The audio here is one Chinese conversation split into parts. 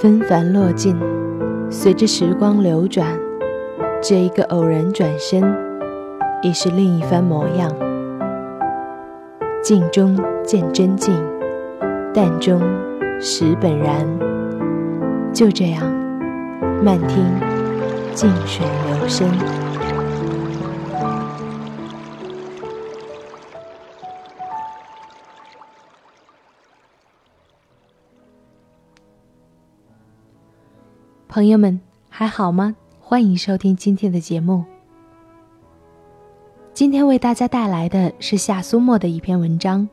纷繁落尽，随着时光流转，这一个偶然转身，已是另一番模样。镜中见真境，淡中识本然。就这样，慢听静水流深。朋友们还好吗？欢迎收听今天的节目。今天为大家带来的是夏苏沫的一篇文章，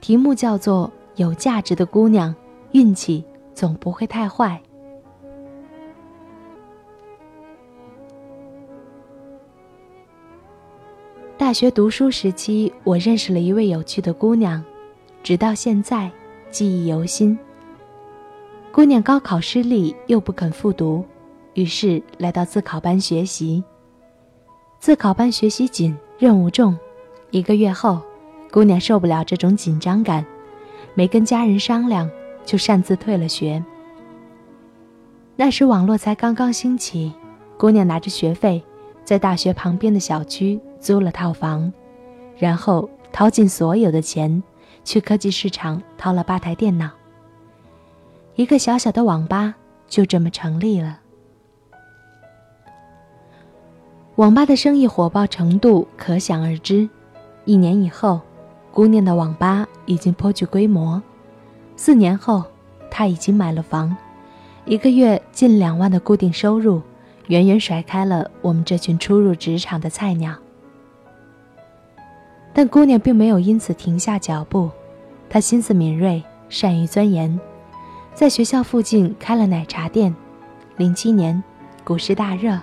题目叫做《有价值的姑娘，运气总不会太坏》。大学读书时期，我认识了一位有趣的姑娘，直到现在记忆犹新。姑娘高考失利，又不肯复读，于是来到自考班学习。自考班学习紧，任务重。一个月后，姑娘受不了这种紧张感，没跟家人商量，就擅自退了学。那时网络才刚刚兴起，姑娘拿着学费，在大学旁边的小区租了套房，然后掏尽所有的钱，去科技市场掏了八台电脑。一个小小的网吧就这么成立了。网吧的生意火爆程度可想而知。一年以后，姑娘的网吧已经颇具规模。四年后，她已经买了房，一个月近两万的固定收入，远远甩开了我们这群初入职场的菜鸟。但姑娘并没有因此停下脚步，她心思敏锐，善于钻研。在学校附近开了奶茶店。零七年，股市大热，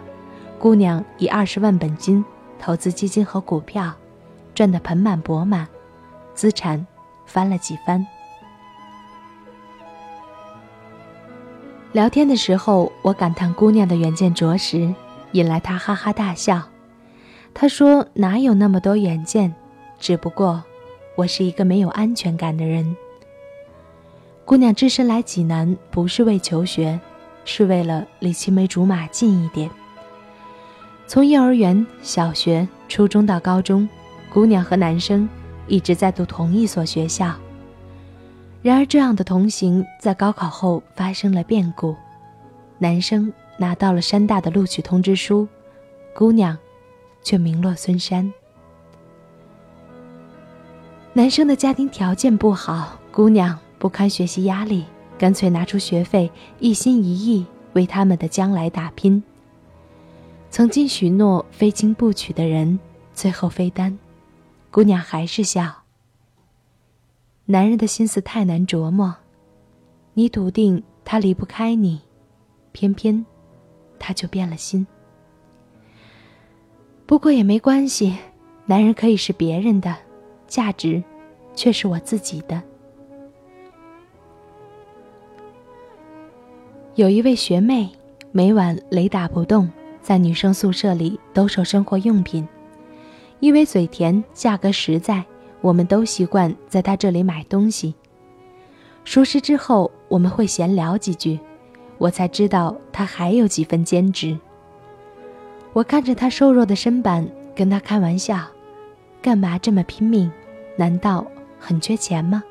姑娘以二十万本金投资基金和股票，赚得盆满钵满，资产翻了几番。聊天的时候，我感叹姑娘的远见着实，引来她哈哈大笑。她说：“哪有那么多远见？只不过，我是一个没有安全感的人。”姑娘只身来济南，不是为求学，是为了离青梅竹马近一点。从幼儿园、小学、初中到高中，姑娘和男生一直在读同一所学校。然而，这样的同行在高考后发生了变故，男生拿到了山大的录取通知书，姑娘却名落孙山。男生的家庭条件不好，姑娘。不堪学习压力，干脆拿出学费，一心一意为他们的将来打拼。曾经许诺非亲不娶的人，最后非单，姑娘还是笑。男人的心思太难琢磨，你笃定他离不开你，偏偏他就变了心。不过也没关系，男人可以是别人的，价值却是我自己的。有一位学妹，每晚雷打不动在女生宿舍里兜售生活用品，因为嘴甜、价格实在，我们都习惯在她这里买东西。熟识之后，我们会闲聊几句，我才知道她还有几分兼职。我看着她瘦弱的身板，跟她开玩笑：“干嘛这么拼命？难道很缺钱吗？”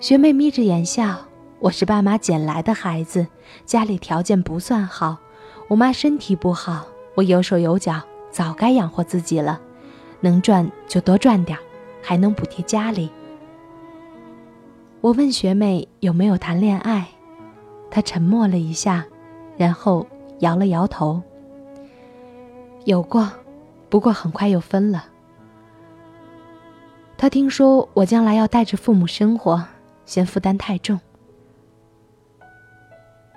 学妹眯着眼笑。我是爸妈捡来的孩子，家里条件不算好。我妈身体不好，我有手有脚，早该养活自己了。能赚就多赚点，还能补贴家里。我问学妹有没有谈恋爱，她沉默了一下，然后摇了摇头。有过，不过很快又分了。她听说我将来要带着父母生活，嫌负担太重。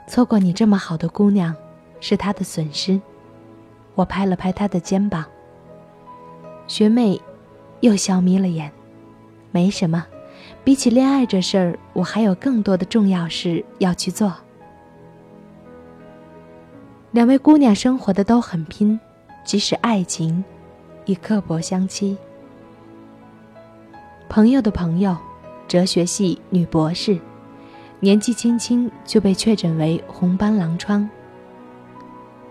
错过你这么好的姑娘，是他的损失。我拍了拍他的肩膀。学妹又笑眯了眼。没什么，比起恋爱这事儿，我还有更多的重要事要去做。两位姑娘生活的都很拼，即使爱情，亦刻薄相欺。朋友的朋友，哲学系女博士。年纪轻轻就被确诊为红斑狼疮。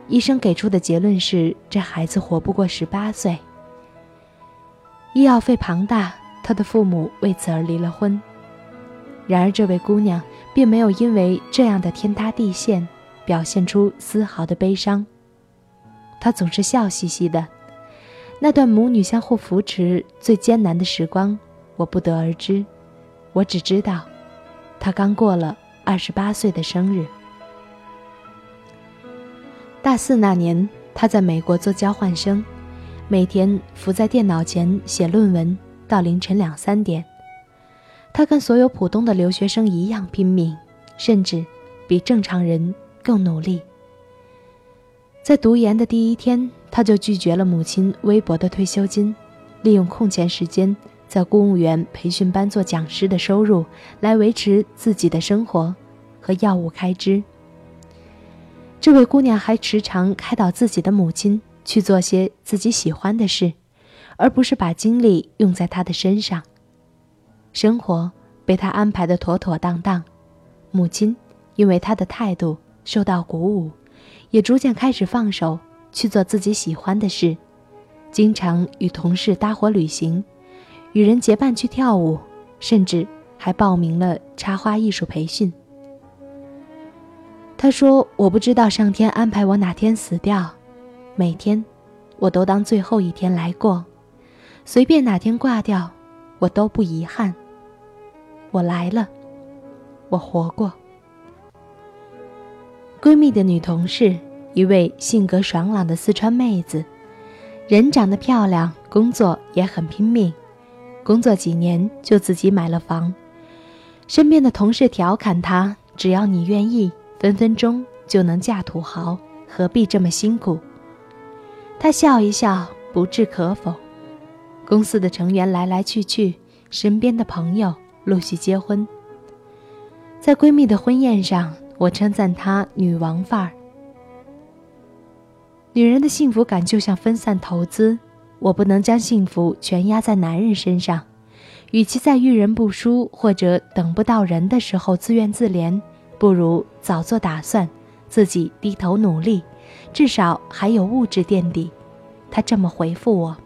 医生给出的结论是，这孩子活不过十八岁。医药费庞大，他的父母为此而离了婚。然而，这位姑娘并没有因为这样的天塌地陷，表现出丝毫的悲伤。她总是笑嘻嘻的。那段母女相互扶持最艰难的时光，我不得而知。我只知道，他刚过了二十八岁的生日。大四那年，他在美国做交换生。每天伏在电脑前写论文到凌晨两三点，他跟所有普通的留学生一样拼命，甚至比正常人更努力。在读研的第一天，他就拒绝了母亲微薄的退休金，利用空闲时间在公务员培训班做讲师的收入来维持自己的生活和药物开支。这位姑娘还时常开导自己的母亲。去做些自己喜欢的事，而不是把精力用在他的身上。生活被他安排的妥妥当当，母亲因为他的态度受到鼓舞，也逐渐开始放手去做自己喜欢的事，经常与同事搭伙旅行，与人结伴去跳舞，甚至还报名了插花艺术培训。他说：“我不知道上天安排我哪天死掉。”每天，我都当最后一天来过，随便哪天挂掉，我都不遗憾。我来了，我活过。闺蜜的女同事，一位性格爽朗的四川妹子，人长得漂亮，工作也很拼命，工作几年就自己买了房。身边的同事调侃她：“只要你愿意，分分钟就能嫁土豪，何必这么辛苦？”她笑一笑，不置可否。公司的成员来来去去，身边的朋友陆续结婚。在闺蜜的婚宴上，我称赞她女王范儿。女人的幸福感就像分散投资，我不能将幸福全压在男人身上。与其在遇人不淑或者等不到人的时候自怨自怜，不如早做打算，自己低头努力。至少还有物质垫底，他这么回复我。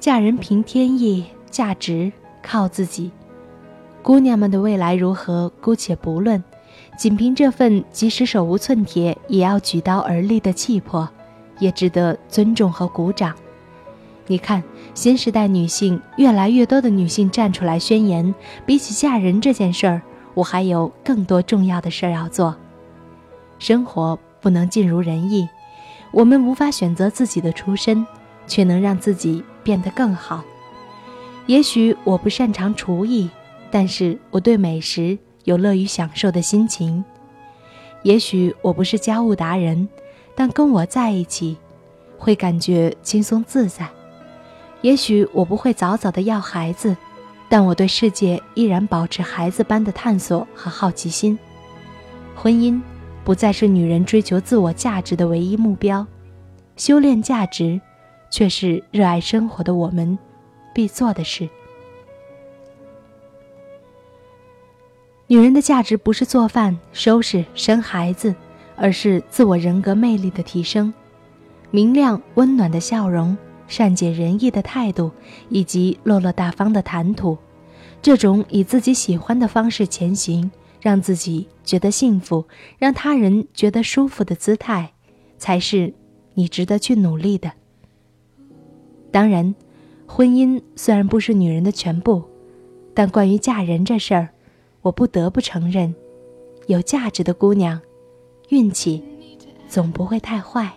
嫁人凭天意，价值靠自己。姑娘们的未来如何，姑且不论，仅凭这份即使手无寸铁也要举刀而立的气魄，也值得尊重和鼓掌。你看，新时代女性越来越多的女性站出来宣言，比起嫁人这件事儿，我还有更多重要的事儿要做。生活不能尽如人意，我们无法选择自己的出身，却能让自己变得更好。也许我不擅长厨艺，但是我对美食有乐于享受的心情。也许我不是家务达人，但跟我在一起，会感觉轻松自在。也许我不会早早的要孩子，但我对世界依然保持孩子般的探索和好奇心。婚姻。不再是女人追求自我价值的唯一目标，修炼价值，却是热爱生活的我们必做的事。女人的价值不是做饭、收拾、生孩子，而是自我人格魅力的提升，明亮温暖的笑容，善解人意的态度，以及落落大方的谈吐。这种以自己喜欢的方式前行。让自己觉得幸福，让他人觉得舒服的姿态，才是你值得去努力的。当然，婚姻虽然不是女人的全部，但关于嫁人这事儿，我不得不承认，有价值的姑娘，运气总不会太坏。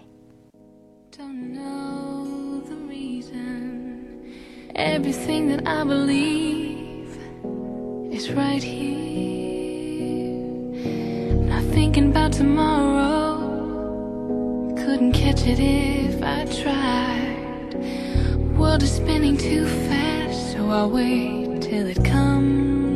thinking about tomorrow. Couldn't catch it if I tried. World is spinning too fast, so I'll wait till it comes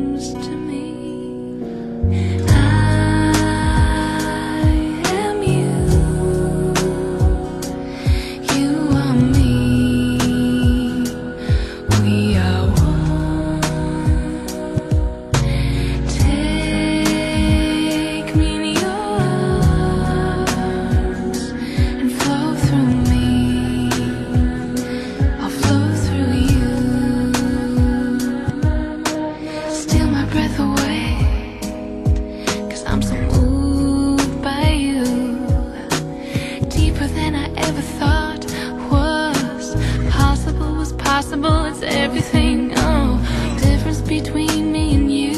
Between me and you.